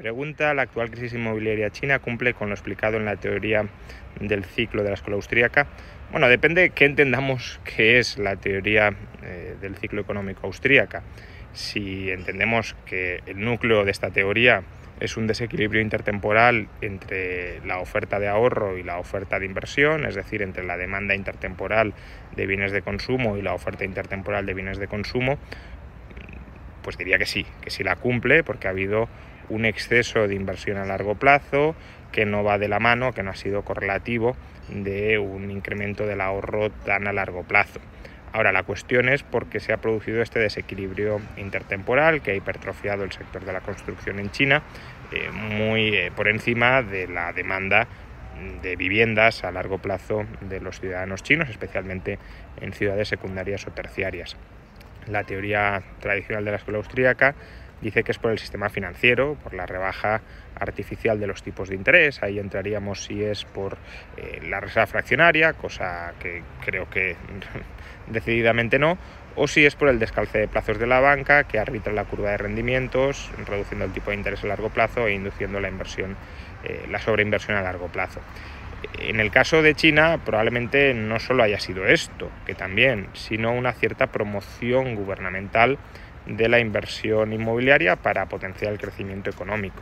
Pregunta, ¿la actual crisis inmobiliaria china cumple con lo explicado en la teoría del ciclo de la escuela austríaca? Bueno, depende de qué entendamos que es la teoría eh, del ciclo económico austríaca. Si entendemos que el núcleo de esta teoría es un desequilibrio intertemporal entre la oferta de ahorro y la oferta de inversión, es decir, entre la demanda intertemporal de bienes de consumo y la oferta intertemporal de bienes de consumo, pues diría que sí, que sí la cumple, porque ha habido un exceso de inversión a largo plazo que no va de la mano, que no ha sido correlativo de un incremento del ahorro tan a largo plazo. Ahora, la cuestión es por qué se ha producido este desequilibrio intertemporal que ha hipertrofiado el sector de la construcción en China, eh, muy eh, por encima de la demanda de viviendas a largo plazo de los ciudadanos chinos, especialmente en ciudades secundarias o terciarias. La teoría tradicional de la escuela austríaca dice que es por el sistema financiero, por la rebaja artificial de los tipos de interés. Ahí entraríamos si es por eh, la reserva fraccionaria, cosa que creo que decididamente no, o si es por el descalce de plazos de la banca que arbitra la curva de rendimientos, reduciendo el tipo de interés a largo plazo e induciendo la inversión, eh, la sobreinversión a largo plazo. En el caso de China probablemente no solo haya sido esto, que también, sino una cierta promoción gubernamental de la inversión inmobiliaria para potenciar el crecimiento económico.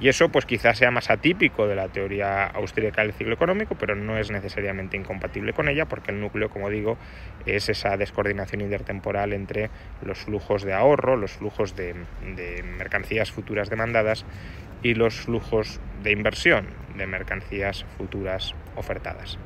Y eso pues quizás sea más atípico de la teoría austríaca del ciclo económico, pero no es necesariamente incompatible con ella, porque el núcleo, como digo, es esa descoordinación intertemporal entre los flujos de ahorro, los flujos de, de mercancías futuras demandadas y los flujos de inversión de mercancías futuras ofertadas.